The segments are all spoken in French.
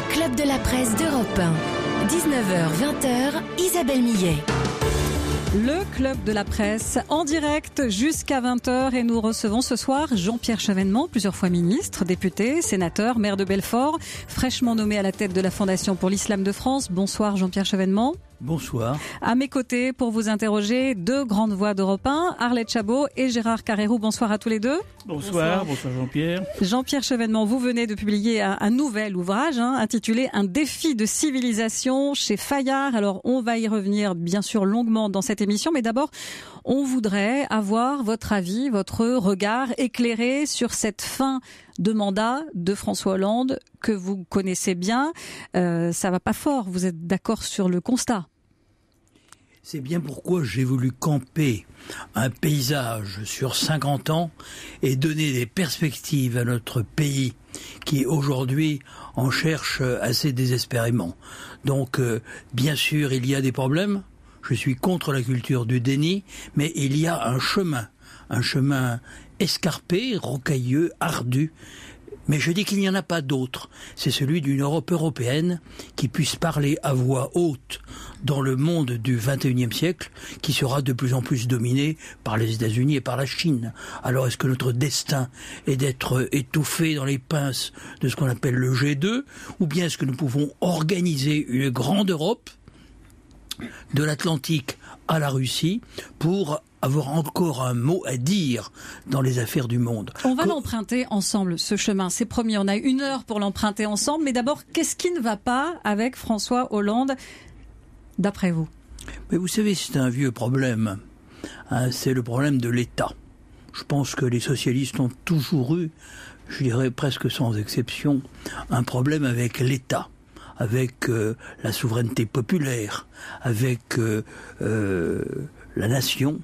Le Club de la Presse d'Europe 1. 19h-20h, Isabelle Millet. Le club de la presse en direct jusqu'à 20h et nous recevons ce soir Jean-Pierre Chevènement, plusieurs fois ministre, député, sénateur, maire de Belfort, fraîchement nommé à la tête de la Fondation pour l'Islam de France. Bonsoir Jean-Pierre Chevènement. Bonsoir. À mes côtés, pour vous interroger, deux grandes voix d'Europe 1, Arlette Chabot et Gérard Carrérou. Bonsoir à tous les deux. Bonsoir, bonsoir, Jean-Pierre. Jean-Pierre Chevènement, vous venez de publier un, nouvel ouvrage hein, intitulé Un défi de civilisation chez Fayard. Alors, on va y revenir bien sûr longuement dans cette émission, mais d'abord, on voudrait avoir votre avis, votre regard éclairé sur cette fin de mandat de François Hollande que vous connaissez bien. Euh, ça va pas fort. Vous êtes d'accord sur le constat? C'est bien pourquoi j'ai voulu camper un paysage sur 50 ans et donner des perspectives à notre pays qui aujourd'hui en cherche assez désespérément. Donc euh, bien sûr il y a des problèmes, je suis contre la culture du déni, mais il y a un chemin, un chemin escarpé, rocailleux, ardu, mais je dis qu'il n'y en a pas d'autre. C'est celui d'une Europe européenne qui puisse parler à voix haute dans le monde du XXIe siècle, qui sera de plus en plus dominé par les États-Unis et par la Chine. Alors est-ce que notre destin est d'être étouffé dans les pinces de ce qu'on appelle le G2, ou bien est-ce que nous pouvons organiser une grande Europe de l'Atlantique à la Russie pour avoir encore un mot à dire dans les affaires du monde. On va l'emprunter ensemble, ce chemin. C'est promis, on a une heure pour l'emprunter ensemble. Mais d'abord, qu'est-ce qui ne va pas avec François Hollande, d'après vous? Mais vous savez, c'est un vieux problème. Hein, c'est le problème de l'État. Je pense que les socialistes ont toujours eu, je dirais presque sans exception, un problème avec l'État avec euh, la souveraineté populaire, avec euh, euh, la nation,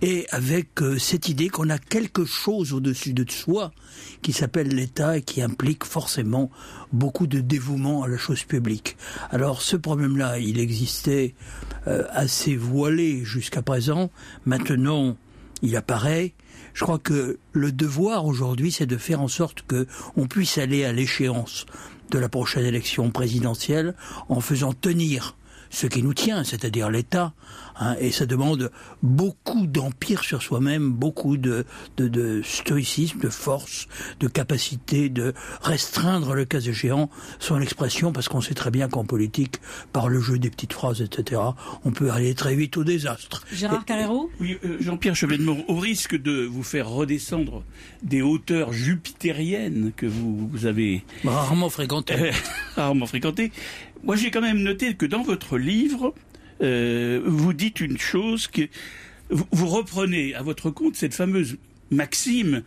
et avec cette idée qu'on a quelque chose au-dessus de soi qui s'appelle l'État et qui implique forcément beaucoup de dévouement à la chose publique. Alors ce problème-là, il existait assez voilé jusqu'à présent. Maintenant, il apparaît. Je crois que le devoir aujourd'hui, c'est de faire en sorte que on puisse aller à l'échéance de la prochaine élection présidentielle en faisant tenir ce qui nous tient, c'est-à-dire l'État, hein, et ça demande beaucoup d'empire sur soi-même, beaucoup de, de, de, stoïcisme, de force, de capacité de restreindre le cas échéant son expression, parce qu'on sait très bien qu'en politique, par le jeu des petites phrases, etc., on peut aller très vite au désastre. Gérard Carrero Oui, euh, Jean-Pierre Chevènement, au risque de vous faire redescendre des hauteurs jupitériennes que vous, vous avez... Rarement fréquentées. rarement fréquentées. Moi, j'ai quand même noté que dans votre livre, euh, vous dites une chose que vous, reprenez à votre compte cette fameuse maxime,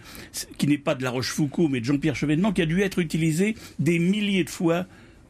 qui n'est pas de La Rochefoucauld, mais de Jean-Pierre Chevènement, qui a dû être utilisée des milliers de fois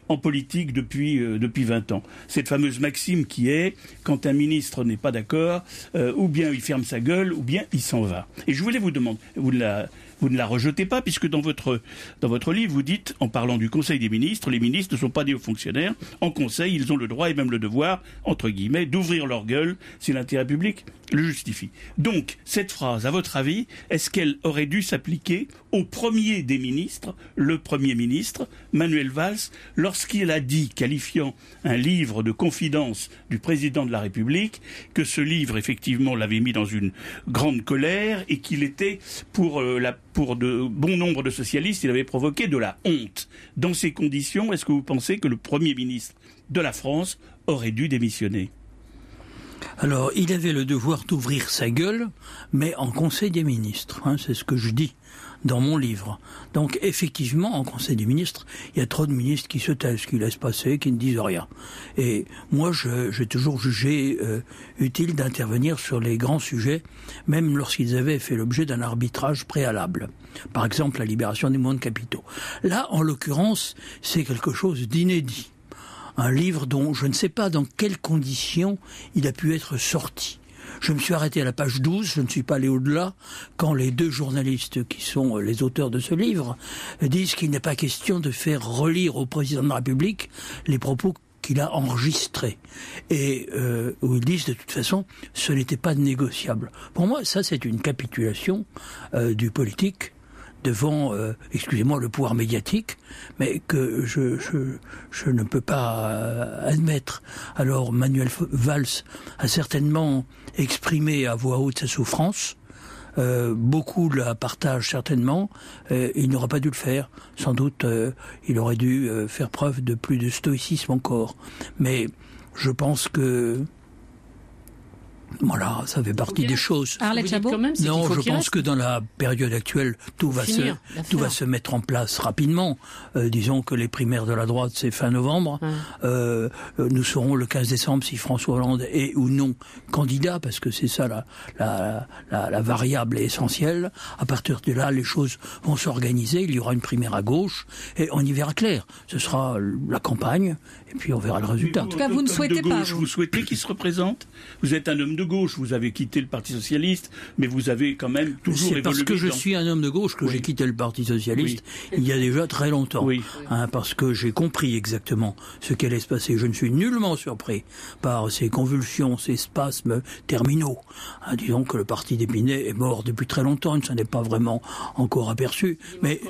en politique depuis euh, depuis 20 ans. Cette fameuse maxime qui est quand un ministre n'est pas d'accord, euh, ou bien il ferme sa gueule, ou bien il s'en va. Et je voulais vous demander, vous la vous ne la rejetez pas, puisque dans votre, dans votre livre, vous dites, en parlant du Conseil des ministres, les ministres ne sont pas des hauts fonctionnaires. En Conseil, ils ont le droit et même le devoir, entre guillemets, d'ouvrir leur gueule si l'intérêt public le justifie. Donc, cette phrase, à votre avis, est-ce qu'elle aurait dû s'appliquer au premier des ministres, le Premier ministre, Manuel Valls, lorsqu'il a dit, qualifiant un livre de confidence du président de la République, que ce livre, effectivement, l'avait mis dans une grande colère et qu'il était pour euh, pour de bon nombre de socialistes, il avait provoqué de la honte. Dans ces conditions, est-ce que vous pensez que le Premier ministre de la France aurait dû démissionner? Alors, il avait le devoir d'ouvrir sa gueule, mais en Conseil des ministres. Hein, c'est ce que je dis dans mon livre. Donc effectivement, en Conseil des ministres, il y a trop de ministres qui se taisent, qui laissent passer, qui ne disent rien. Et moi, j'ai toujours jugé euh, utile d'intervenir sur les grands sujets, même lorsqu'ils avaient fait l'objet d'un arbitrage préalable. Par exemple, la libération des de capitaux. Là, en l'occurrence, c'est quelque chose d'inédit. Un livre dont je ne sais pas dans quelles conditions il a pu être sorti. Je me suis arrêté à la page 12, je ne suis pas allé au-delà, quand les deux journalistes qui sont euh, les auteurs de ce livre disent qu'il n'est pas question de faire relire au président de la République les propos qu'il a enregistrés et euh, où ils disent de toute façon ce n'était pas négociable. Pour moi, ça c'est une capitulation euh, du politique devant, euh, excusez-moi, le pouvoir médiatique, mais que je, je, ne peux pas euh, admettre. Alors Manuel Valls a certainement exprimé à voix haute sa souffrance. Euh, beaucoup la partagent certainement. Il n'aurait pas dû le faire. Sans doute, il aurait dû faire preuve de plus de stoïcisme encore. Mais je pense que voilà, ça fait partie des choses. Arlette non, je pense que dans la période actuelle, tout va se tout va se mettre en place rapidement. Euh, disons que les primaires de la droite c'est fin novembre. Euh, nous saurons le 15 décembre si François Hollande est ou non candidat, parce que c'est ça la, la, la, la variable essentielle. À partir de là, les choses vont s'organiser. Il y aura une primaire à gauche et on y verra clair. Ce sera la campagne et puis on verra le résultat. En tout cas, vous ne souhaitez pas. Vous, vous souhaitez qu'il se représente Vous êtes un homme de gauche, vous avez quitté le Parti socialiste, mais vous avez quand même toujours évolué. C'est parce que je suis un homme de gauche que j'ai quitté le Parti socialiste il y a déjà très longtemps. Hein, parce que j'ai compris exactement ce qui allait se passer. Je ne suis nullement surpris par ces convulsions, ces spasmes terminaux. Hein, disons que le Parti d'Épinay est mort depuis très longtemps, il ne s'en est pas vraiment encore aperçu. mais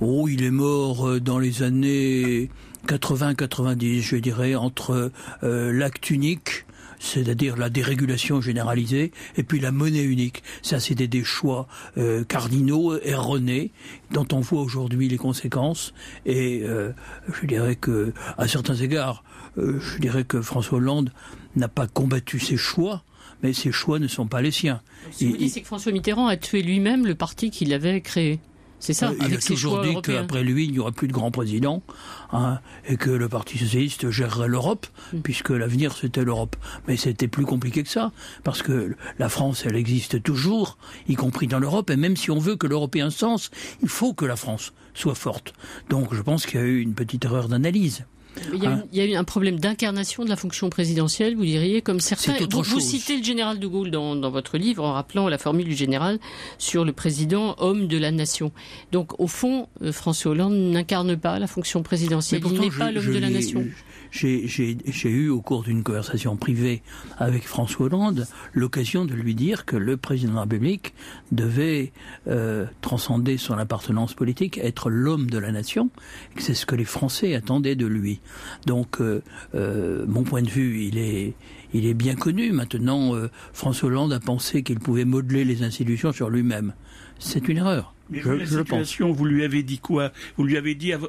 Oh, il est mort euh, dans les années 80-90, je dirais, entre euh, l'acte unique c'est-à-dire la dérégulation généralisée, et puis la monnaie unique. Ça, c'était des choix euh, cardinaux, erronés, dont on voit aujourd'hui les conséquences. Et euh, je dirais que, à certains égards, euh, je dirais que François Hollande n'a pas combattu ses choix, mais ses choix ne sont pas les siens. Ce que vous dites, c'est que François Mitterrand a tué lui-même le parti qu'il avait créé. C'est ça. il a toujours dit qu'après lui, il n'y aura plus de grand président hein, et que le Parti socialiste gérerait l'Europe, mm. puisque l'avenir c'était l'Europe. Mais c'était plus compliqué que ça, parce que la France, elle existe toujours, y compris dans l'Europe, et même si on veut que l'Europe ait un sens, il faut que la France soit forte. Donc je pense qu'il y a eu une petite erreur d'analyse. Il y, a, hein il y, a, eu un problème d'incarnation de la fonction présidentielle, vous diriez, comme certains. Vous, vous, citez le général de Gaulle dans, dans, votre livre en rappelant la formule du général sur le président homme de la nation. Donc, au fond, euh, François Hollande n'incarne pas la fonction présidentielle. il n'est pas l'homme de la nation j'ai eu au cours d'une conversation privée avec François Hollande l'occasion de lui dire que le président de la République devait euh, transcender son appartenance politique, être l'homme de la nation, et que c'est ce que les Français attendaient de lui. Donc, euh, euh, mon point de vue, il est, il est bien connu. Maintenant, euh, François Hollande a pensé qu'il pouvait modeler les institutions sur lui-même. C'est une erreur. Mais je, la situation, vous lui avez dit quoi? Vous lui avez dit, à,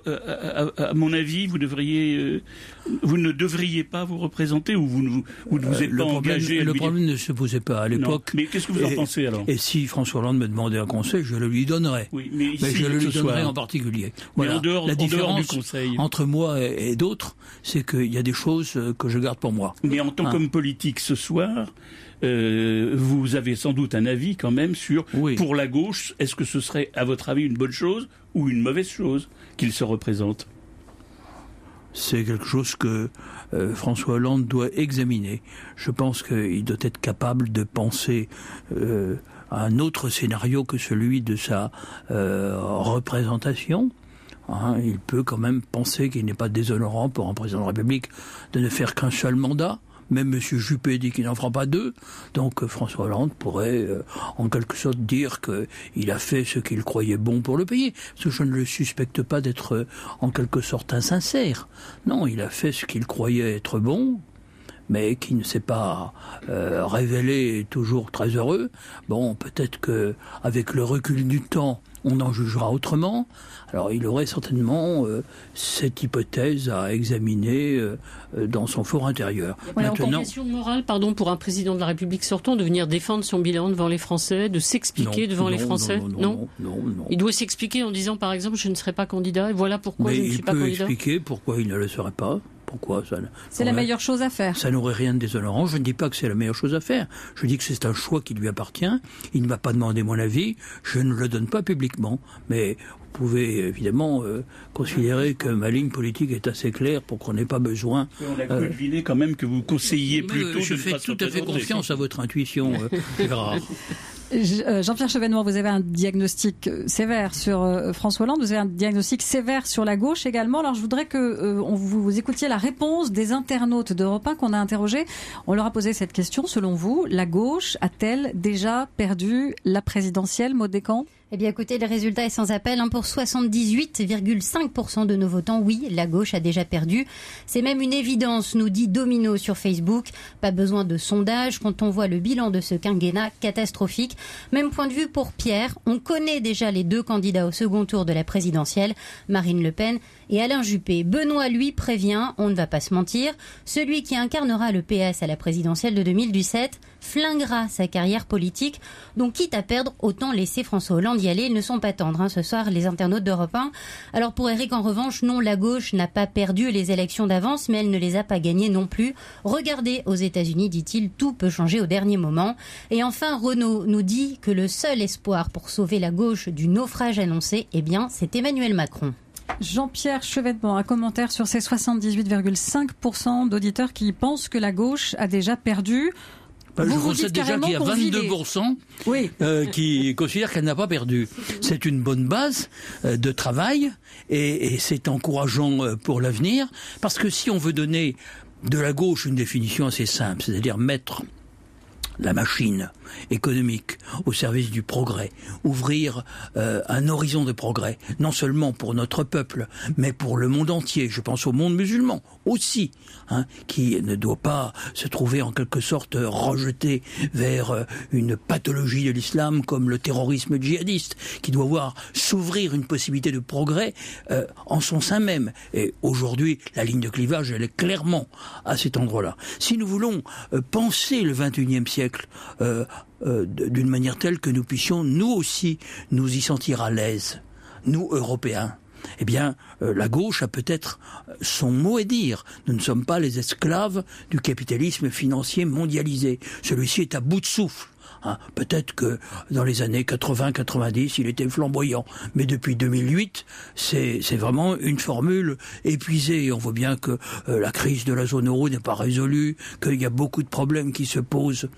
à, mon avis, vous devriez, euh, vous ne devriez pas vous représenter ou vous ne vous, vous, êtes euh, pas engagé. Le problème ne se posait pas à l'époque. Mais qu'est-ce que vous en pensez alors? Et si François Hollande me demandait un conseil, je le lui donnerais. Oui, mais, je le lui donnerais en particulier. Voilà. en dehors, la différence du conseil. entre moi et, d'autres, c'est qu'il y a des choses que je garde pour moi. Mais en tant hein. qu'homme politique ce soir, euh, vous avez sans doute un avis quand même sur, pour la gauche, est-ce que ce serait, à votre avis, une bonne chose ou une mauvaise chose qu'il se représente? C'est quelque chose que euh, François Hollande doit examiner. Je pense qu'il doit être capable de penser euh, à un autre scénario que celui de sa représentation. Hein, il peut quand même penser qu'il n'est pas déshonorant pour un président de la République de ne faire qu'un seul mandat. Même M. Juppé dit qu'il n'en fera pas deux. Donc euh, François Hollande pourrait euh, en quelque sorte dire qu'il a fait ce qu'il croyait bon pour le pays. Parce que je ne le suspecte pas d'être euh, en quelque sorte insincère. Non, il a fait ce qu'il croyait être bon mais qui ne s'est pas révélé toujours très heureux. Bon, peut-être que avec le recul du temps, on en jugera autrement. Alors il aurait certainement euh, cette hypothèse à examiner euh, euh, dans son fort intérieur. A Maintenant, question morale, pardon, pour un président de la République sortant de venir défendre son bilan devant les Français, de s'expliquer devant les Français non non, non Il doit s'expliquer en disant, par exemple, je ne serai pas candidat et voilà pourquoi je ne suis pas candidat. Il peut expliquer pourquoi il ne le serait pas. Pourquoi ça C'est la meilleure chose à faire. Ça n'aurait rien de déshonorant. Je ne dis pas que c'est la meilleure chose à faire. Je dis que c'est un choix qui lui appartient. Il ne m'a pas demandé mon avis. Je ne le donne pas publiquement. Mais vous pouvez évidemment euh, considérer que ma ligne politique est assez claire pour qu'on n'ait pas besoin. On a euh, deviner quand même que vous conseillez plutôt. je fais tout à fait confiance à votre intuition, euh, Gérard. Jean-Pierre Chevènement, vous avez un diagnostic sévère sur François Hollande, vous avez un diagnostic sévère sur la gauche également. Alors je voudrais que vous, vous, écoutiez la réponse des internautes d'Europe 1 qu'on a interrogés. On leur a posé cette question, selon vous, la gauche a-t-elle déjà perdu la présidentielle, Maud Descamps? Eh bien, écoutez, le résultat est sans appel. Hein, pour 78,5% de nos votants, oui, la gauche a déjà perdu. C'est même une évidence, nous dit Domino sur Facebook. Pas besoin de sondage quand on voit le bilan de ce quinquennat catastrophique. Même point de vue pour Pierre. On connaît déjà les deux candidats au second tour de la présidentielle, Marine Le Pen et Alain Juppé. Benoît, lui, prévient, on ne va pas se mentir, celui qui incarnera le PS à la présidentielle de 2017 flinguera sa carrière politique. Donc, quitte à perdre, autant laisser François Hollande y aller. Ils ne sont pas tendres, hein, ce soir, les internautes d'Europe 1. Alors, pour Eric, en revanche, non, la gauche n'a pas perdu les élections d'avance, mais elle ne les a pas gagnées non plus. Regardez, aux États-Unis, dit-il, tout peut changer au dernier moment. Et enfin, Renault nous dit que le seul espoir pour sauver la gauche du naufrage annoncé, eh bien, c'est Emmanuel Macron. Jean-Pierre Chevènement, un commentaire sur ces 78,5% d'auditeurs qui pensent que la gauche a déjà perdu bah, je constate déjà qu'il y a 22% euh, qui considèrent qu'elle n'a pas perdu. C'est une bonne base euh, de travail et, et c'est encourageant euh, pour l'avenir parce que si on veut donner de la gauche une définition assez simple, c'est-à-dire mettre la machine économique au service du progrès, ouvrir euh, un horizon de progrès, non seulement pour notre peuple, mais pour le monde entier. Je pense au monde musulman aussi, hein, qui ne doit pas se trouver en quelque sorte rejeté vers euh, une pathologie de l'islam comme le terrorisme djihadiste, qui doit voir s'ouvrir une possibilité de progrès euh, en son sein même. Et aujourd'hui, la ligne de clivage, elle est clairement à cet endroit-là. Si nous voulons penser le 21e siècle euh, d'une manière telle que nous puissions nous aussi nous y sentir à l'aise, nous Européens. Eh bien, euh, la gauche a peut-être son mot à dire. Nous ne sommes pas les esclaves du capitalisme financier mondialisé. Celui-ci est à bout de souffle. Hein. Peut-être que dans les années 80-90, il était flamboyant, mais depuis 2008, c'est vraiment une formule épuisée. On voit bien que euh, la crise de la zone euro n'est pas résolue, qu'il y a beaucoup de problèmes qui se posent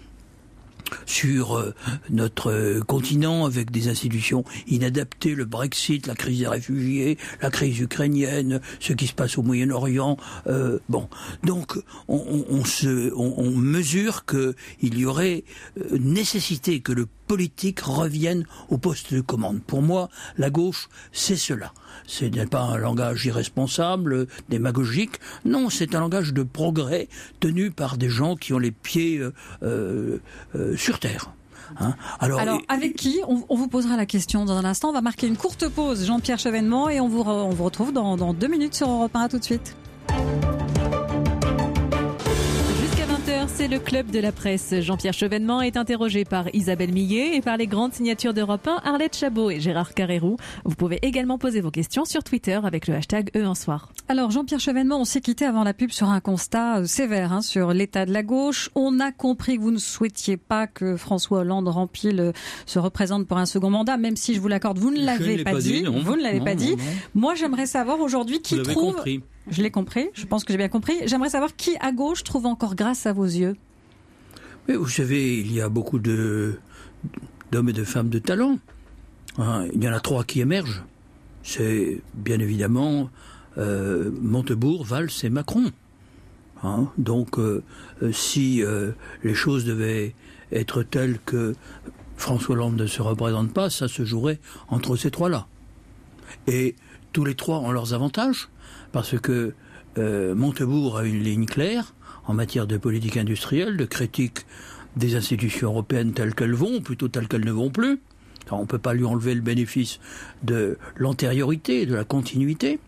sur euh, notre continent avec des institutions inadaptées, le Brexit, la crise des réfugiés, la crise ukrainienne, ce qui se passe au Moyen-Orient. Euh, bon, donc on, on, se, on, mesure qu'il y aurait euh, nécessité que le politique revienne au poste de commande. Pour moi, la gauche, c'est cela. Ce n'est pas un langage irresponsable, démagogique. Non, c'est un langage de progrès tenu par des gens qui ont les pieds euh, euh, euh, sur terre. Hein. Alors, avec qui on, vous posera la question dans un instant. On va marquer une courte pause, Jean-Pierre Chevènement, et on vous, on vous retrouve dans, dans deux minutes sur Europe 1. À tout de suite. C'est le club de la presse. Jean-Pierre Chevènement est interrogé par Isabelle Millet et par les grandes signatures d'Europe 1, Arlette Chabot et Gérard Carrérou. Vous pouvez également poser vos questions sur Twitter avec le hashtag E en soir. Alors Jean-Pierre Chevènement, on s'est quitté avant la pub sur un constat euh, sévère hein, sur l'état de la gauche. On a compris que vous ne souhaitiez pas que François Hollande rempile, se représente pour un second mandat, même si je vous l'accorde, vous ne l'avez pas, dit. vous ne l'avez pas dit. Moi, j'aimerais savoir aujourd'hui qui trouve. Compris. Je l'ai compris. Je pense que j'ai bien compris. J'aimerais savoir qui à gauche trouve encore grâce à vos yeux. Vous savez, il y a beaucoup d'hommes et de femmes de talent. Hein, il y en a trois qui émergent. C'est bien évidemment euh, Montebourg, Valls et Macron. Hein, donc, euh, euh, si les choses devaient être telles que François Hollande ne se représente pas, ça se jouerait entre ces trois-là. Et tous les trois ont leurs avantages parce que euh, Montebourg a une ligne claire en matière de politique industrielle, de critique des institutions européennes telles qu'elles vont, plutôt telles qu'elles ne vont plus. on ne peut pas lui enlever le bénéfice de l'antériorité, de la continuité.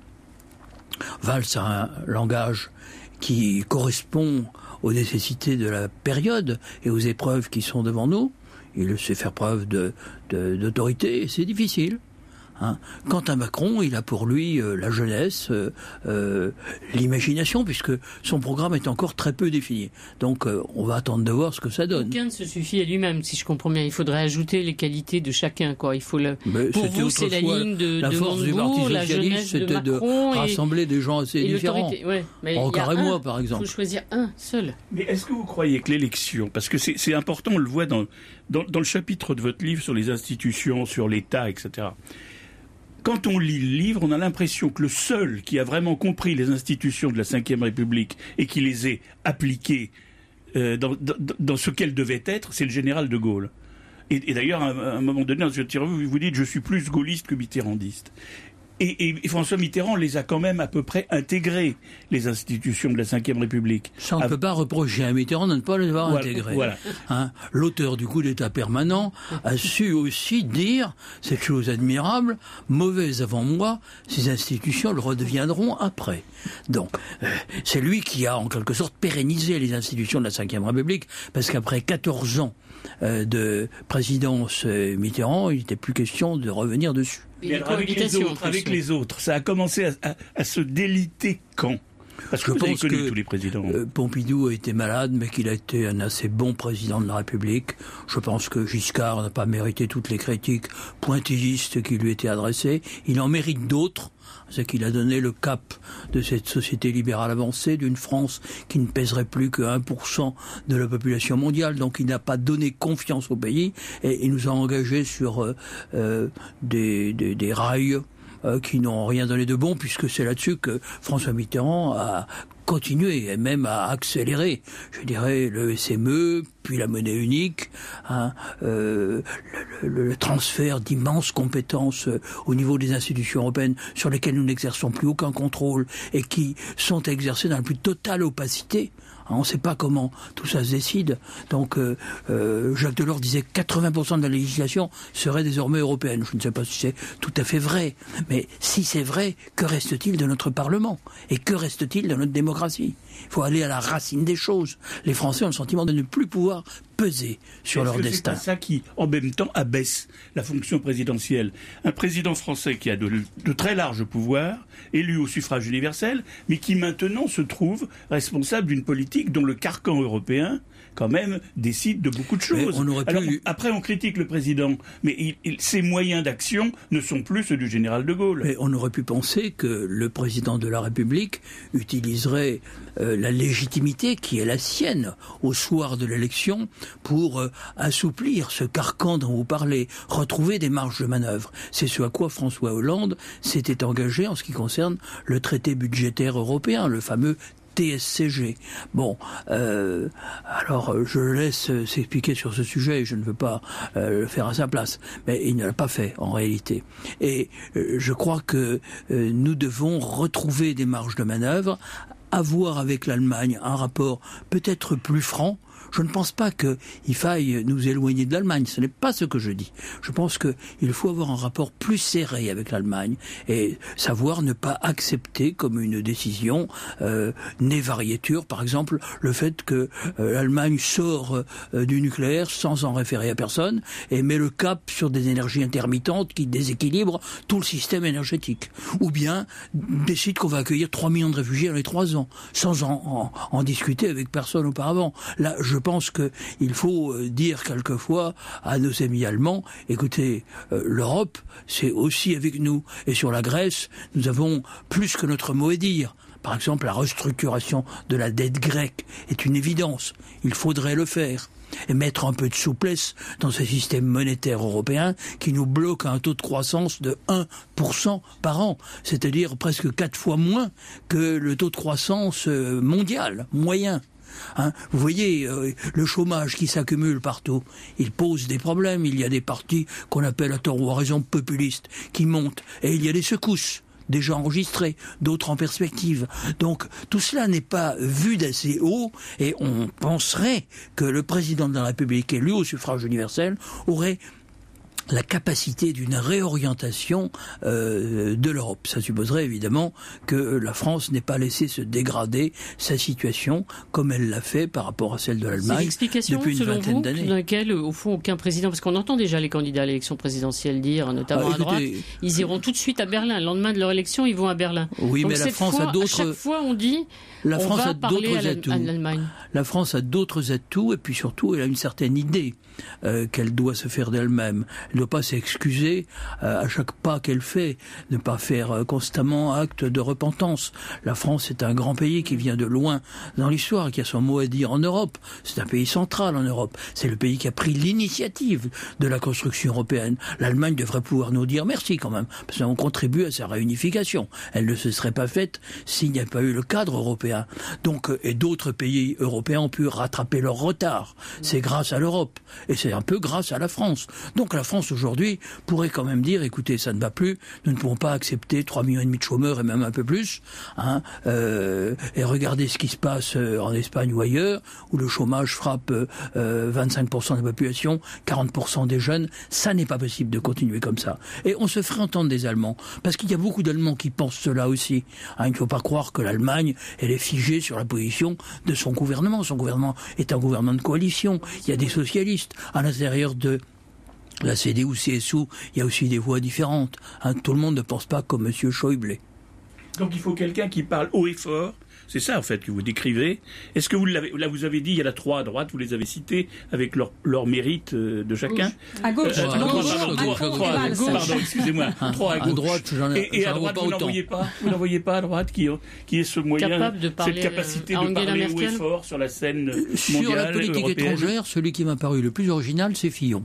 Valls a un langage qui correspond aux nécessités de la période et aux épreuves qui sont devant nous. Il sait faire preuve d'autorité, c'est difficile. Hein. Quant à Macron, il a pour lui euh, la jeunesse, euh, euh, l'imagination, puisque son programme est encore très peu défini. Donc on va attendre de voir ce que ça donne. Aucun ne se suffit à lui-même, si je comprends bien. Il faudrait ajouter les qualités de chacun. Quoi. Il faut le... pour vous, c'est la ligne de, la force du Parti socialiste, c'était de, rassembler des gens assez différents. Ouais, mais Encore et moi, par exemple. Il faut choisir un seul. Mais est-ce que vous croyez que l'élection, parce que c'est important, on le voit dans dans, le chapitre de votre livre sur les institutions, sur l'État, etc., quand on lit le livre, on a l'impression que le seul qui a vraiment compris les institutions de la Ve République et qui les ait appliquées euh, dans, ce qu'elles devaient être, c'est le général de Gaulle. Et, d'ailleurs, à, un moment donné, dans vous dites je suis plus gaulliste que mitterrandiste. Et, François Mitterrand les a quand même à peu près intégrés, les institutions de la Ve République. Ça, on ne peut pas reprocher à Mitterrand de ne pas les avoir intégrés. Hein, l'auteur du coup d'État permanent a su aussi dire cette chose admirable, mauvaise avant moi, ces institutions le redeviendront après. Donc, euh, c'est lui qui a en quelque sorte pérennisé les institutions de la Ve République, parce qu'après 14 ans de présidence euh, Mitterrand, il n'était plus question de revenir dessus. avec, les autres, avec les autres, ça a commencé à, se déliter quand? Parce que je pense que tous les présidents. Euh, Pompidou a été malade, mais qu'il a été un assez bon président de la République. Je pense que Giscard n'a pas mérité toutes les critiques pointillistes qui lui étaient adressées. Il en mérite d'autres c'est qu'il a donné le cap de cette société libérale avancée, d'une France qui ne pèserait plus que 1% de la population mondiale. Donc il n'a pas donné confiance au pays et il nous a engagés sur euh, euh, des, des, rails euh, qui n'ont rien donné de bon, puisque c'est là-dessus que François Mitterrand a continué et même à accélérer, je dirais, le SME, puis la monnaie unique, hein, euh, le, transfert d'immenses compétences euh, au niveau des institutions européennes sur lesquelles nous n'exerçons plus aucun contrôle et qui sont exercées dans la plus totale opacité. On ne sait pas comment tout ça se décide. Donc euh, euh, Jacques Delors disait que 80% de la législation serait désormais européenne. Je ne sais pas si c'est tout à fait vrai. Mais si c'est vrai, que reste-t-il de notre Parlement? Et que reste-t-il de notre démocratie? Il faut aller à la racine des choses. Les Français ont le sentiment de ne plus pouvoir peser sur leur destin. C'est ça qui, en même temps, abaisse la fonction présidentielle? Un président français qui a de, très larges pouvoirs, élu au suffrage universel, mais qui maintenant se trouve responsable d'une politique dont le carcan européen quand même décide de beaucoup de choses. après, on critique le président, mais ses moyens d'action ne sont plus ceux du général de Gaulle. Mais on aurait pu penser que le président de la République utiliserait euh, la légitimité qui est la sienne au soir de l'élection pour euh, assouplir ce carcan dont vous parlez, retrouver des marges de manœuvre. C'est ce à quoi François Hollande s'était engagé en ce qui concerne le traité budgétaire européen, le fameux TSCG. Bon, euh, alors euh, je laisse euh, s'expliquer sur ce sujet, je ne veux pas le faire à sa place, mais il ne l'a pas fait en réalité. Et je crois que nous devons retrouver des marges de manœuvre, avoir avec l'Allemagne un rapport peut-être plus franc, je ne pense pas qu'il faille nous éloigner de l'Allemagne. Ce n'est pas ce que je dis. Je pense qu'il faut avoir un rapport plus serré avec l'Allemagne et savoir ne pas accepter comme une décision euh, née variéture, par exemple, le fait que euh, l'Allemagne sort euh, du nucléaire sans en référer à personne et met le cap sur des énergies intermittentes qui déséquilibrent tout le système énergétique. Ou bien décide qu'on va accueillir 3 millions de réfugiés dans les 3 ans sans en, en, discuter avec personne auparavant. Je pense qu'il faut euh, dire quelquefois à nos amis allemands, écoutez, euh, l'Europe, c'est aussi avec nous. Et sur la Grèce, nous avons plus que notre mot à dire. Par exemple, la restructuration de la dette grecque est une évidence. Il faudrait le faire et mettre un peu de souplesse dans ce système monétaire européen qui nous bloque à un taux de croissance de 1% par an, c'est-à-dire presque quatre fois moins que le taux de croissance euh, mondial moyen. Hein. Vous voyez euh, le chômage qui s'accumule partout. Il pose des problèmes. Il y a des partis qu'on appelle à tort ou à raison populistes qui montent. Et il y a des secousses déjà enregistrées, d'autres en perspective. Donc tout cela n'est pas vu d'assez haut et on penserait que le président de la République élu au suffrage universel aurait la capacité d'une réorientation euh, de l'Europe. Ça supposerait évidemment que la France n'ait pas laissé se dégrader sa situation comme elle l'a fait par rapport à celle de l'Allemagne depuis une vingtaine d'années. Dans laquelle, au fond, aucun président, parce qu'on entend déjà les candidats à l'élection présidentielle dire, notamment ah, à droite, ils iront tout de suite à Berlin. Le lendemain de leur élection, ils vont à Berlin. Oui, mais la France a d'autres. Chaque fois, on dit. La France a d'autres atouts. La France a d'autres atouts et puis surtout, elle a une certaine idée euh, qu'elle doit se faire d'elle-même ne doit pas s'excuser euh, à chaque pas qu'elle fait, ne pas faire euh, constamment acte de repentance. La France est un grand pays qui vient de loin dans l'histoire, qui a son mot à dire en Europe. C'est un pays central en Europe. C'est le pays qui a pris l'initiative de la construction européenne. L'Allemagne devrait pouvoir nous dire merci quand même, parce qu'on contribue à sa réunification. Elle ne se serait pas faite s'il n'y avait pas eu le cadre européen. Donc, et d'autres pays européens ont pu rattraper leur retard. C'est grâce à l'Europe. Et c'est un peu grâce à la France. Donc la France aujourd'hui pourrait quand même dire, écoutez, ça ne va plus, nous ne pouvons pas accepter 3 millions et demi de chômeurs et même un peu plus, hein, euh, et regardez ce qui se passe euh, en Espagne ou ailleurs, où le chômage frappe euh, 25% de la population, 40% des jeunes, ça n'est pas possible de continuer comme ça. Et on se ferait entendre des Allemands, parce qu'il y a beaucoup d'Allemands qui pensent cela aussi. Hein, il ne faut pas croire que l'Allemagne, elle est figée sur la position de son gouvernement. Son gouvernement est un gouvernement de coalition. Il y a des socialistes à l'intérieur de la CDU, CSU, il y a aussi des voix différentes. Hein, tout le monde ne pense pas comme M. Schäuble. Donc il faut quelqu'un qui parle haut et fort. C'est ça en fait que vous décrivez. Est-ce que vous l'avez là vous avez dit il y a la trois à droite, vous les avez cités avec leur, leur mérite euh, de chacun. À gauche, Euh, à gauche, pardon, à trois, gauche, trois, à gauche. pardon, excusez-moi, trois à À gauche. droite, j'en ai- et, et à droite, pas vous n'en pas, vous n'en voyez pas à droite qui, qui est ce moyen, Capable de parler, cette capacité euh, à de Angela parler haut et fort sur la scène Sur mondiale, la politique européenne. étrangère, celui qui m'a paru le plus original, c'est Fillon.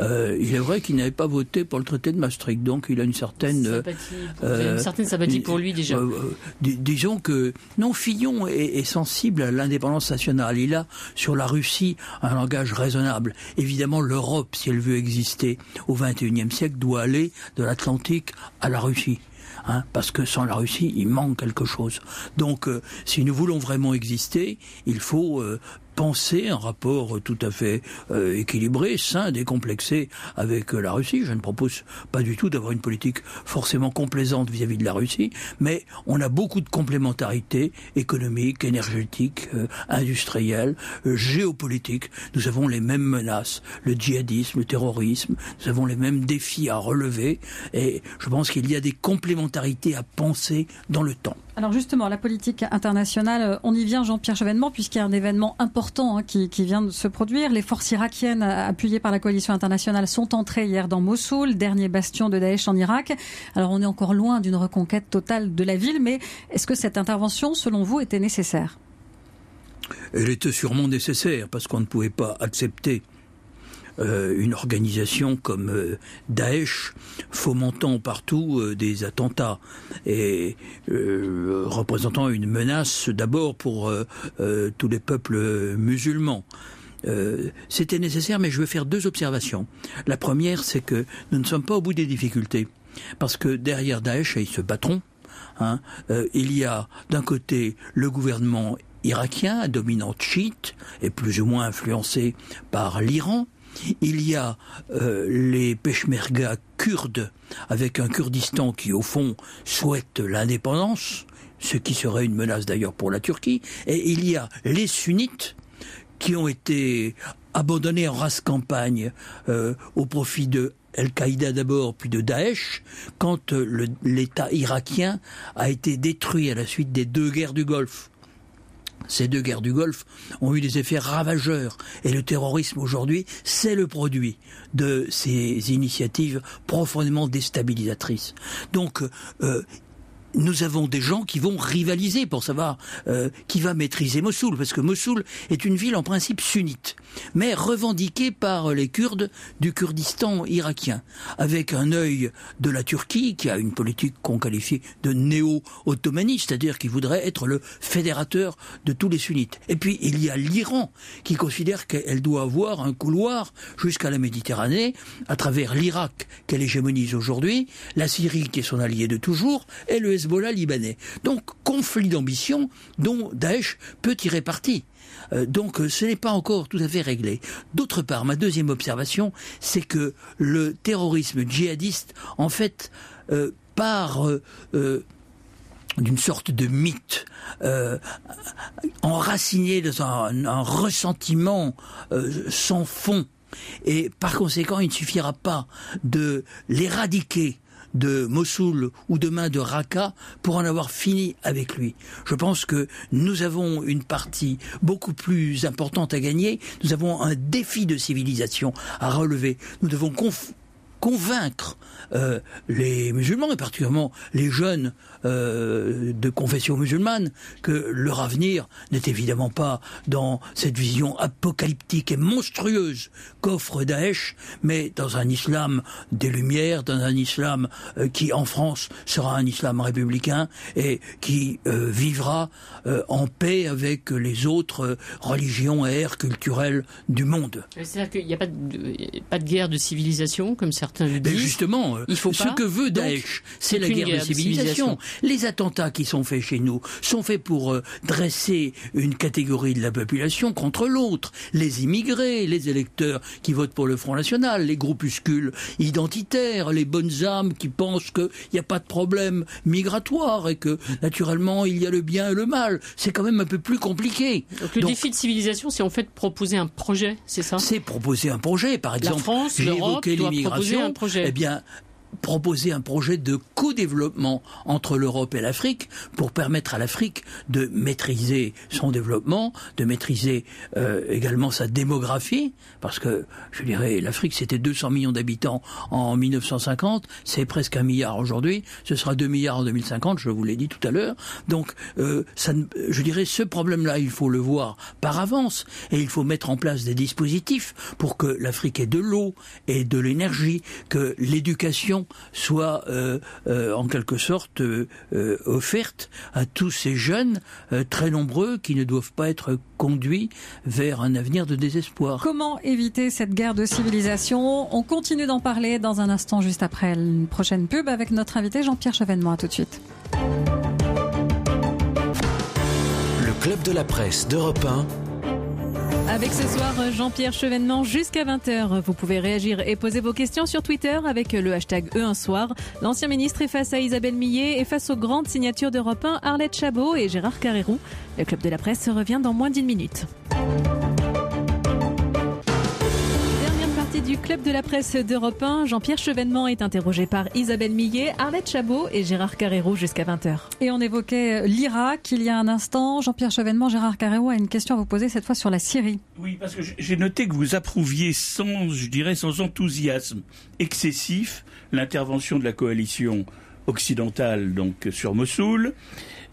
Euh, il est vrai qu'il n'avait pas voté pour le traité de Maastricht, donc il a une certaine... euh, Sympathie pour- avez une certaine sympathie pour lui déjà. Euh, euh, dis- disons que non, Fillon est, est sensible à l'indépendance nationale. Il a sur la Russie un langage raisonnable. Évidemment, l'Europe, si elle veut exister au XXIe siècle, doit aller de l'Atlantique à la Russie. Hein, parce que sans la Russie, il manque quelque chose. Donc, euh, si nous voulons vraiment exister, il faut euh, penser un rapport tout à fait euh, équilibré, sain, décomplexé avec euh, la Russie. Je ne propose pas du tout d'avoir une politique forcément complaisante vis-à-vis de la Russie, mais on a beaucoup de complémentarité économique, énergétique, euh, industrielle, euh, géopolitique. Nous avons les mêmes menaces, le djihadisme, le terrorisme, nous avons les mêmes défis à relever et je pense qu'il y a des complémentarités à penser dans le temps. Alors justement, la politique internationale, on y vient Jean-Pierre Chevènement, puisqu'il y a un événement important hein, qui, qui vient de se produire. Les forces irakiennes euh, appuyées par la coalition internationale sont entrées hier dans Mossoul, dernier bastion de Daesh en Irak. Alors on est encore loin d'une reconquête totale de la ville, mais est-ce que cette intervention, selon vous, était nécessaire? Elle était sûrement nécessaire parce qu'on ne pouvait pas accepter euh, une organisation comme euh, Daesh fomentant partout euh, des attentats et euh, représentant une menace d'abord pour euh, euh, tous les peuples musulmans. Euh, C'était nécessaire, mais je veux faire deux observations. La première, c'est que nous ne sommes pas au bout des difficultés, parce que derrière Daesh, et ils se battront, hein, euh, il y a d'un côté le gouvernement irakien, dominante chiite, et plus ou moins influencé par l'Iran. Il y a euh, les Peshmerga kurdes, avec un Kurdistan qui, au fond, souhaite l'indépendance, ce qui serait une menace d'ailleurs pour la Turquie. Et il y a les sunnites, qui ont été abandonnés en race campagne euh, au profit de Al-Qaïda d'abord, puis de Daesh, quand euh, l'État irakien a été détruit à la suite des deux guerres du Golfe. Ces deux guerres du Golfe ont eu des effets ravageurs et le terrorisme aujourd'hui, c'est le produit de ces initiatives profondément déstabilisatrices. Donc, euh, nous avons des gens qui vont rivaliser pour savoir euh, qui va maîtriser Mossoul, parce que Mossoul est une ville en principe sunnite, mais revendiquée par les Kurdes du Kurdistan irakien, avec un œil de la Turquie qui a une politique qu'on qualifie de néo-ottomaniste, c'est-à-dire qui voudrait être le fédérateur de tous les sunnites. Et puis il y a l'Iran qui considère qu'elle doit avoir un couloir jusqu'à la Méditerranée, à travers l'Irak qu'elle hégémonise aujourd'hui, la Syrie qui est son allié de toujours, et le Donc conflit d'ambition dont Daesh peut tirer parti. Euh, donc euh, ce n'est pas encore tout à fait réglé. D'autre part, ma deuxième observation, c'est que le terrorisme djihadiste, en fait, euh, part d'une sorte de mythe enraciné dans un, ressentiment sans fond. Et par conséquent, il ne suffira pas de l'éradiquer de Mossoul ou demain de Raqqa pour en avoir fini avec lui. Je pense que nous avons une partie beaucoup plus importante à gagner. Nous avons un défi de civilisation à relever. Nous devons convaincre euh, les musulmans, et particulièrement les jeunes euh, de confession musulmane, que leur avenir n'est évidemment pas dans cette vision apocalyptique et monstrueuse qu'offre Daesh, mais dans un islam des Lumières, dans un islam euh, qui, en France, sera un islam républicain et qui vivra en paix avec les autres religions et ères culturelles du monde. C'est-à-dire qu'il n'y a pas de, pas de guerre de civilisation, comme certains le disent. justement, il faut ce que veut Daesh, c'est la guerre, de civilisation. Les attentats qui sont faits chez nous sont faits pour euh, dresser une catégorie de la population contre l'autre. Les immigrés, les électeurs qui votent pour le Front National, les groupuscules identitaires, les bonnes âmes qui pensent qu'il n'y a pas de problème migratoire et que naturellement il y a le bien et le mal. C'est quand même un peu plus compliqué. Donc le défi de civilisation, c'est en fait proposer un projet, c'est ça? C'est proposer un projet. Par exemple, la France, l'Europe proposer Eh bien, proposer un projet de co-développement entre l'Europe et l'Afrique pour permettre à l'Afrique de maîtriser son développement, de maîtriser euh, également sa démographie, parce que je dirais l'Afrique c'était 200 millions d'habitants en 1950, c'est presque un milliard aujourd'hui, ce sera 2 milliards en 2050, je vous l'ai dit tout à l'heure. Donc euh, ça, je dirais ce problème-là, il faut le voir par avance et il faut mettre en place des dispositifs pour que l'Afrique ait de l'eau et de l'énergie, que l'éducation soit euh, euh, en quelque sorte euh, offerte à tous ces jeunes très nombreux qui ne doivent pas être conduits vers un avenir de désespoir. Comment éviter cette guerre de civilisation? On continue d'en parler dans un instant juste après une prochaine pub avec notre invité Jean-Pierre Chevènement. À tout de suite. Le club de la presse d'Europe 1 avec ce soir Jean-Pierre Chevènement jusqu'à 20h. Vous pouvez réagir et poser vos questions sur Twitter avec le hashtag E1 Soir. L'ancien ministre est face à Isabelle Millet et face aux grandes signatures d'Europe 1, Arlette Chabot et Gérard Carrérou. Le club de la presse revient dans moins d'une minute. Du club de la presse d'Europe 1, Jean-Pierre Chevènement est interrogé par Isabelle Millet, Arlette Chabot et Gérard Carrérou jusqu'à 20h. Et on évoquait euh, l'Irak il y a un instant. Jean-Pierre Chevènement, Gérard Carrérou a une question à vous poser cette fois sur la Syrie. Oui, parce que j'ai noté que vous approuviez sans, je dirais, sans enthousiasme excessif l'intervention de la coalition occidentale donc sur Mossoul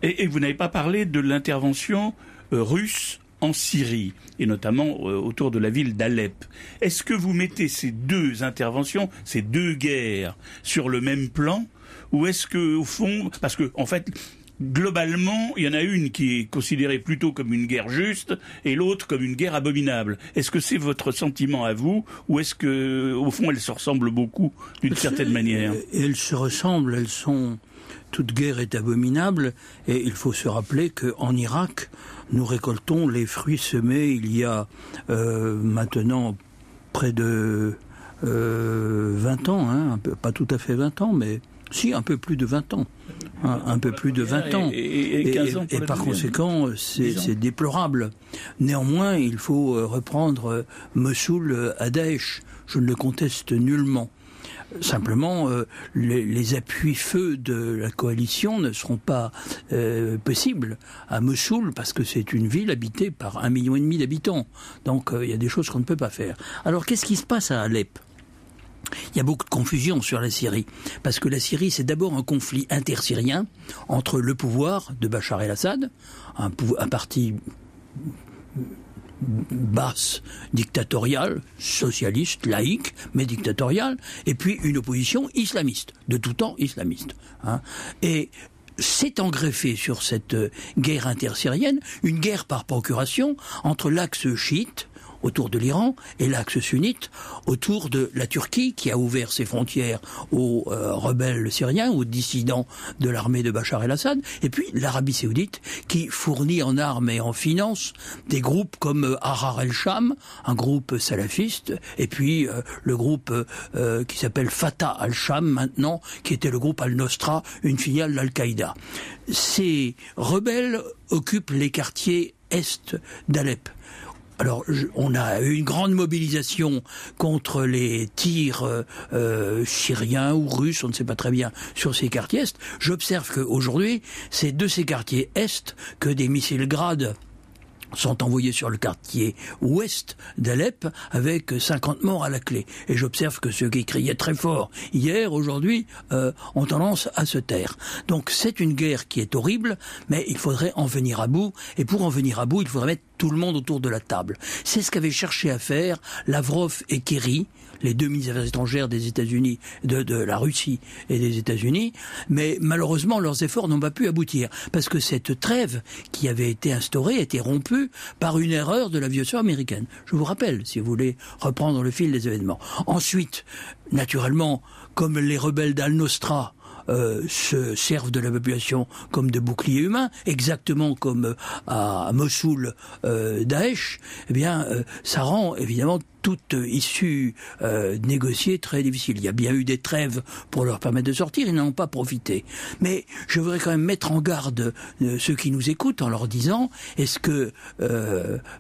et, et vous n'avez pas parlé de l'intervention euh, russe en Syrie, et notamment euh, autour de la ville d'Alep. Est-ce que vous mettez ces deux interventions, ces deux guerres, sur le même plan, ou est-ce que, au fond, parce que, en fait, globalement, il y en a une qui est considérée plutôt comme une guerre juste et l'autre comme une guerre abominable. Est-ce que c'est votre sentiment à vous ou est-ce que, au fond, elles se ressemblent beaucoup d'une certaine manière? Elles se ressemblent, elles sont. Toute guerre est abominable et il faut se rappeler qu'en Irak, nous récoltons les fruits semés il y a euh, maintenant près de euh, 20 ans, hein, pas tout à fait 20 ans, mais si un peu plus de 20 ans. Hein, un peu plus de 20 ans. Et, et par conséquent, c'est déplorable. Néanmoins, il faut euh, reprendre euh, Mossoul à Daesh. Je ne le conteste nullement. Simplement, euh, les, appuis-feux de la coalition ne seront pas euh, possibles à Mossoul parce que c'est une ville habitée par un million et demi d'habitants. Donc euh, il y a des choses qu'on ne peut pas faire. Alors qu'est-ce qui se passe à Alep? Il y a beaucoup de confusion sur la Syrie, parce que la Syrie, c'est d'abord un conflit intersyrien entre le pouvoir de Bachar el-Assad, un parti basse, dictatoriale, socialiste, laïque, mais dictatoriale, et puis une opposition islamiste, de tout temps islamiste. Hein. Et s'est engreffé sur cette guerre intersyrienne une guerre par procuration entre l'axe chiite, autour de l'Iran et l'axe sunnite autour de la Turquie qui a ouvert ses frontières aux euh, rebelles syriens, aux dissidents de l'armée de Bachar el-Assad, et puis l'Arabie saoudite qui fournit en armes et en finances des groupes comme euh, Ahrar el-Sham, un groupe salafiste, et puis euh, le groupe qui s'appelle Fatah al-Sham maintenant, qui était le groupe al-Nostra, une filiale d'Al-Qaïda. Ces rebelles occupent les quartiers est d'Alep alors, on a eu une grande mobilisation contre les tirs euh, euh, syriens ou russes, on ne sait pas très bien, sur ces quartiers est. J'observe qu'aujourd'hui, c'est de ces quartiers est que des missiles grades sont envoyés sur le quartier ouest d'Alep avec 50 morts à la clé. Et j'observe que ceux qui criaient très fort hier, aujourd'hui, euh, ont tendance à se taire. Donc c'est une guerre qui est horrible, mais il faudrait en venir à bout. Et pour en venir à bout, il faudrait mettre tout le monde autour de la table. C'est ce qu'avaient cherché à faire Lavrov et Kerry les deux ministres des Affaires étrangères des États-Unis, de, de, la Russie et des États-Unis, mais malheureusement leurs efforts n'ont pas pu aboutir parce que cette trêve qui avait été instaurée a été rompue par une erreur de l'aviation américaine. Je vous rappelle, si vous voulez reprendre le fil des événements. Ensuite, naturellement, comme les rebelles d'Al-Nostra euh, se servent de la population comme de boucliers humains, exactement comme euh, à Mossoul euh, Daesh, eh bien, euh, ça rend évidemment toute issue négociée très difficile. Il y a bien eu des trêves pour leur permettre de sortir, ils n'en ont pas profité. Mais je voudrais quand même mettre en garde ceux qui nous écoutent en leur disant est-ce que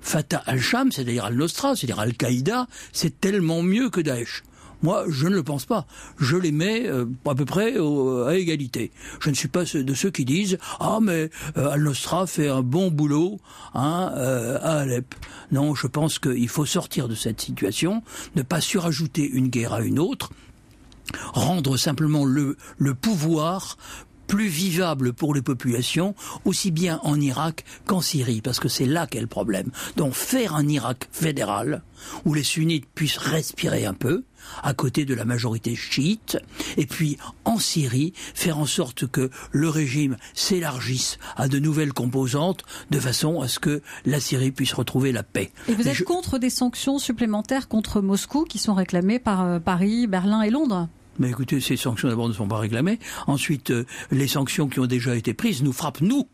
Fatah al-Sham, c'est-à-dire al-Nostra, c'est-à-dire Al-Qaïda, c'est tellement mieux que Daesh? Moi, je ne le pense pas. Je les mets euh, à peu près à égalité. Je ne suis pas de ceux qui disent ah mais euh, Al-Nosra fait un bon boulot hein, euh, à Alep. Non, je pense qu'il faut sortir de cette situation, ne pas surajouter une guerre à une autre, rendre simplement le, le pouvoir plus vivable pour les populations, aussi bien en Irak qu'en Syrie, parce que c'est là qu'est le problème. Donc faire un Irak fédéral, où les sunnites puissent respirer un peu, à côté de la majorité chiite, et puis en Syrie, faire en sorte que le régime s'élargisse à de nouvelles composantes, de façon à ce que la Syrie puisse retrouver la paix. Et vous êtes contre des sanctions supplémentaires contre Moscou qui sont réclamées par euh, Paris, Berlin et Londres? Mais écoutez, ces sanctions d'abord ne sont pas réclamées. Ensuite, euh, les sanctions qui ont déjà été prises nous frappent, nous,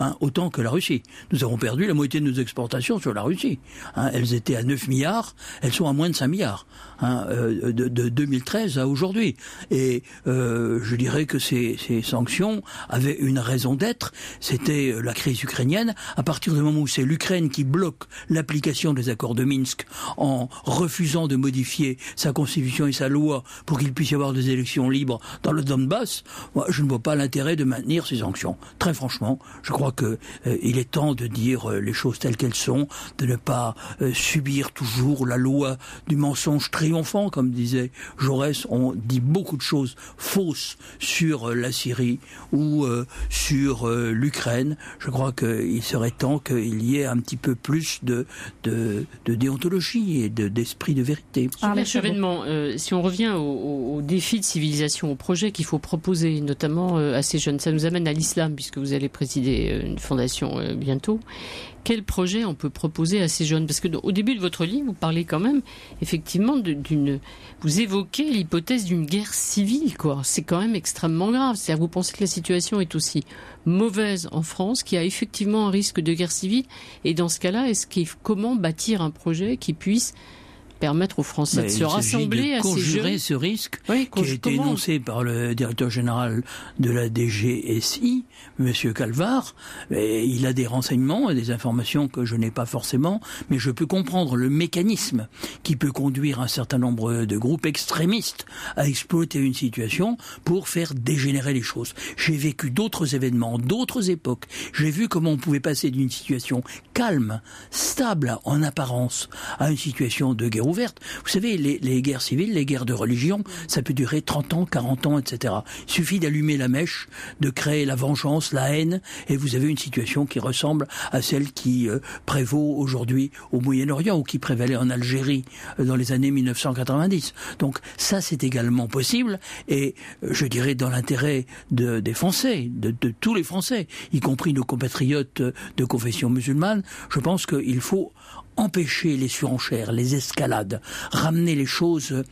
Hein, autant que la Russie. Nous avons perdu la moitié de nos exportations sur la Russie. Hein, elles étaient à 9 milliards, elles sont à moins de 5 milliards hein, euh, de, de, 2013 à aujourd'hui. Et euh, je dirais que ces, ces, sanctions avaient une raison d'être, c'était la crise ukrainienne. À partir du moment où c'est l'Ukraine qui bloque l'application des accords de Minsk en refusant de modifier sa constitution et sa loi pour qu'il puisse y avoir des élections libres dans le Donbass, moi, je ne vois pas l'intérêt de maintenir ces sanctions. Très franchement, je crois qu'il euh, est temps de dire euh, les choses telles qu'elles sont, de ne pas euh, subir toujours la loi du mensonge triomphant, comme disait Jaurès. On dit beaucoup de choses fausses sur la Syrie ou sur l'Ukraine. Je crois qu'il serait temps qu'il y ait un petit peu plus de, de, déontologie et d'esprit de, vérité. Alors, si on revient au, au, défi de civilisation, au projet qu'il faut proposer, notamment à ces jeunes, ça nous amène à l'islam, puisque vous allez présider une fondation euh, bientôt. Quel projet on peut proposer à ces jeunes? Parce que au début de votre livre, vous parlez quand même effectivement d'une, vous évoquez l'hypothèse d'une guerre civile, quoi. C'est quand même extrêmement grave. C'est-à-dire, vous pensez que la situation est aussi mauvaise en France, qu'il y a effectivement un risque de guerre civile, et dans ce cas-là, est-ce qu'il comment bâtir un projet qui puisse permettre aux Français de se rassembler de à conjurer ce risque qui a été énoncé par le directeur général de la DGSI, Monsieur Calvar. Et il a des renseignements et des informations que je n'ai pas forcément, mais je peux comprendre le mécanisme qui peut conduire un certain nombre de groupes extrémistes à exploiter une situation pour faire dégénérer les choses. J'ai vécu d'autres événements, d'autres époques. J'ai vu comment on pouvait passer d'une situation calme, stable en apparence, à une situation de guerre Vous savez, les, guerres civiles, les guerres de religion, ça peut durer 30 ans, 40 ans, etc. Il suffit d'allumer la mèche, de créer la vengeance, la haine, et vous avez une situation qui ressemble à celle qui euh, prévaut aujourd'hui au Moyen-Orient ou qui prévalait en Algérie euh, dans les années 1990. Donc ça, c'est également possible, et euh, je dirais dans l'intérêt de, des Français, de, de tous les Français, y compris nos compatriotes de confession musulmane, je pense qu'il faut empêcher les surenchères, les escalades, ramener les choses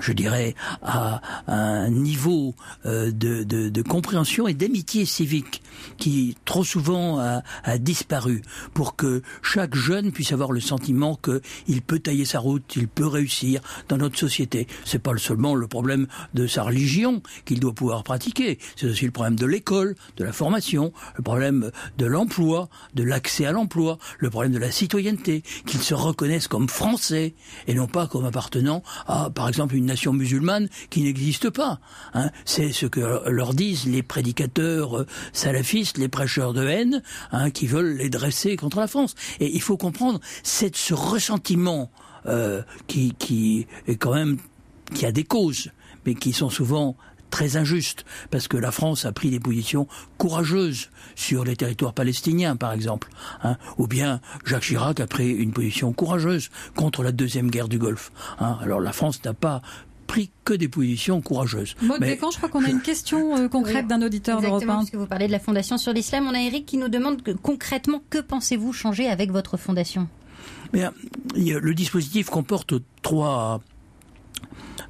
je dirais, à un niveau euh, de, de, compréhension et d'amitié civique qui trop souvent a, a, disparu pour que chaque jeune puisse avoir le sentiment qu'il peut tailler sa route, il peut réussir dans notre société. C'est pas seulement le problème de sa religion qu'il doit pouvoir pratiquer, c'est aussi le problème de l'école, de la formation, le problème de l'emploi, de l'accès à l'emploi, le problème de la citoyenneté, qu'ils se reconnaissent comme français et non pas comme appartenant à, par exemple, une nation musulmane qui n'existe pas. Hein. C'est ce que leur disent les prédicateurs euh, salafistes, les prêcheurs de haine, hein, qui veulent les dresser contre la France. Et il faut comprendre c'est ce ressentiment euh, qui, qui est quand même qui a des causes, mais qui sont souvent très injustes, parce que la France a pris des positions courageuses sur les territoires palestiniens, par exemple, hein, ou bien Jacques Chirac a pris une position courageuse contre la deuxième guerre du Golfe. Hein. Alors la France n'a pas pris que des positions courageuses. Mais quand je crois qu'on a une question euh, concrète d'un auditeur d'Europe 1. Parce que vous parlez de la Fondation sur l'islam, on a Eric qui nous demande concrètement que pensez-vous changer avec votre fondation? Bien, Le dispositif comporte trois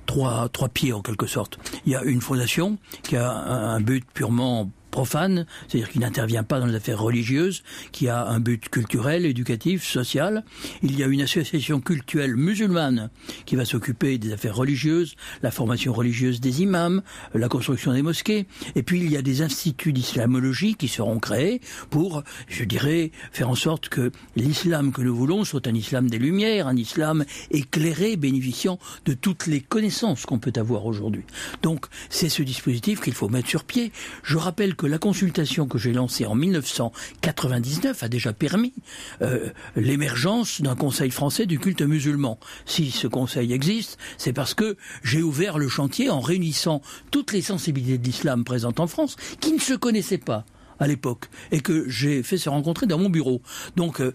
trois, trois pieds en quelque sorte. Il y a une fondation qui a un but purement profane, c'est-à-dire qui n'intervient pas dans les affaires religieuses, qui a un but culturel, éducatif, social. Il y a une association culturelle musulmane qui va s'occuper des affaires religieuses, la formation religieuse des imams, la construction des mosquées. Et puis il y a des instituts d'islamologie qui seront créés pour, je dirais, faire en sorte que l'islam que nous voulons soit un islam des lumières, un islam éclairé, bénéficiant de toutes les connaissances qu'on peut avoir aujourd'hui. Donc c'est ce dispositif qu'il faut mettre sur pied. Je rappelle que la consultation que j'ai lancée en 1999 a déjà permis euh, l'émergence d'un conseil français du culte musulman. Si ce conseil existe, c'est parce que j'ai ouvert le chantier en réunissant toutes les sensibilités de l'islam présentes en France qui ne se connaissaient pas à l'époque et que j'ai fait se rencontrer dans mon bureau. Donc euh,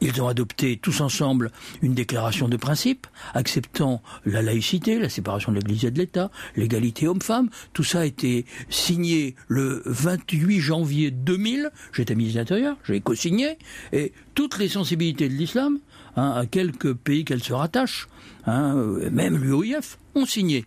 ils ont adopté tous ensemble une déclaration de principe acceptant la laïcité, la séparation de l'Église et de l'État, l'égalité homme-femme. Tout ça a été signé le 28 janvier 2000. J'étais ministre de l'Intérieur, j'ai co-signé. Et toutes les sensibilités de l'islam, hein, à quelques pays qu'elles se rattachent, hein, même l'UOIF, ont signé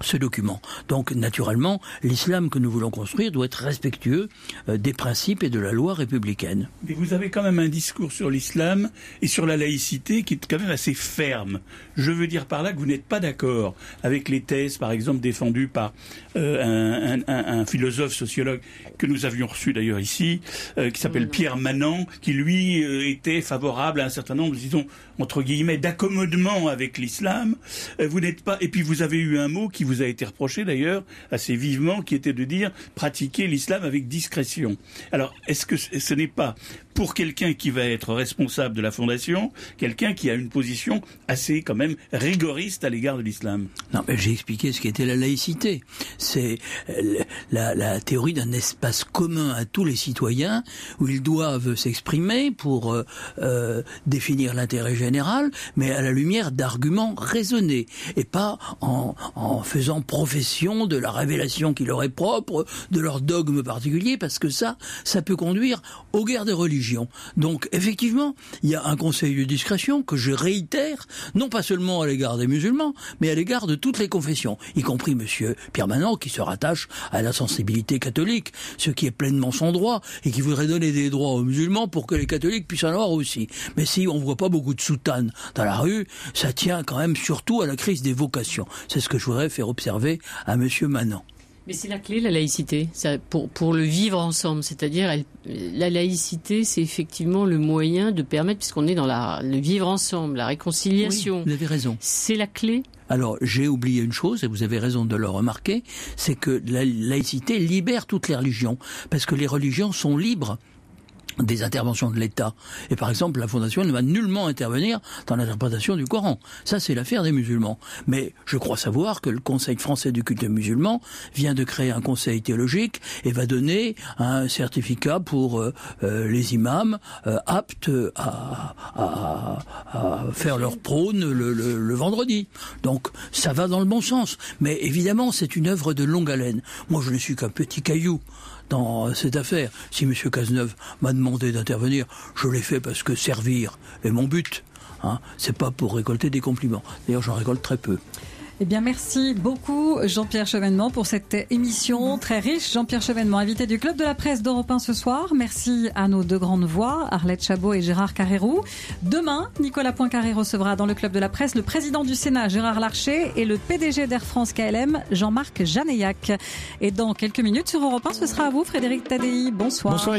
ce document. Donc, naturellement, l'islam que nous voulons construire doit être respectueux euh, des principes et de la loi républicaine. Mais vous avez quand même un discours sur l'islam et sur la laïcité qui est quand même assez ferme. Je veux dire par là que vous n'êtes pas d'accord avec les thèses, par exemple, défendues par euh, un, philosophe sociologue que nous avions reçu d'ailleurs ici, euh, qui s'appelle Pierre Manant, qui lui était favorable à un certain nombre, disons, entre guillemets, d'accommodement avec l'islam. vous n'êtes pas, et puis vous avez eu un mot qui vous a été reproché d'ailleurs assez vivement, qui était de dire pratiquer l'islam avec discrétion. Alors, est-ce que ce n'est pas pour quelqu'un qui va être responsable de la fondation, quelqu'un qui a une position assez quand même rigoriste à l'égard de l'islam? Non, mais j'ai expliqué ce qu'était la laïcité. C'est euh, la, théorie d'un espace commun à tous les citoyens où ils doivent s'exprimer pour euh, euh, définir l'intérêt général, mais à la lumière d'arguments raisonnés et pas en, en faisant profession de la révélation qui leur est propre, de leur dogme particulier, parce que ça, ça peut conduire aux guerres de religion. Donc effectivement, il y a un conseil de discrétion que je réitère, non pas seulement à l'égard des musulmans, mais à l'égard de toutes les confessions, y compris Monsieur Pierre Manon qui se rattache à la sensibilité catholique, ce qui est pleinement son droit et qui voudrait donner des droits aux musulmans pour que les catholiques puissent en avoir aussi. Mais si on voit pas beaucoup de soutanes dans la rue, ça tient quand même surtout à la crise des vocations. C'est ce que je voudrais faire observer à Monsieur Manon. Mais c'est la clé, la laïcité, ça, pour, pour le vivre ensemble. C'est-à-dire, la laïcité, c'est effectivement le moyen de permettre, puisqu'on est dans la, le vivre ensemble, la réconciliation. vous avez raison. C'est la clé. Alors, j'ai oublié une chose, et vous avez raison de le remarquer, c'est que la laïcité libère toutes les religions, parce que les religions sont libres des interventions de l'État. Et par exemple, la Fondation ne va nullement intervenir dans l'interprétation du Coran. Ça, c'est l'affaire des musulmans. Mais je crois savoir que le Conseil français du culte musulman vient de créer un conseil théologique et va donner un certificat pour euh, euh, les imams euh, aptes à, à, à, faire leur prône le, le, le, vendredi. Donc, ça va dans le bon sens. Mais évidemment, c'est une œuvre de longue haleine. Moi, je ne suis qu'un petit caillou dans cette affaire. Si M. Cazeneuve m'a demandé d'intervenir, je l'ai fait parce que servir est mon but. Hein. C'est pas pour récolter des compliments. D'ailleurs, j'en récolte très peu. Eh bien, merci beaucoup Jean-Pierre Chevènement pour cette émission très riche. Jean-Pierre Chevènement, invité du Club de la Presse d'Europe 1 ce soir. Merci à nos deux grandes voix, Arlette Chabot et Gérard Carrérou. Demain, Nicolas Poincaré recevra dans le Club de la Presse le président du Sénat, Gérard Larcher, et le PDG d'Air France KLM, Jean-Marc Janeillac. Et dans quelques minutes sur Europe 1, ce sera à vous, Frédéric Tadei. Bonsoir. Bonsoir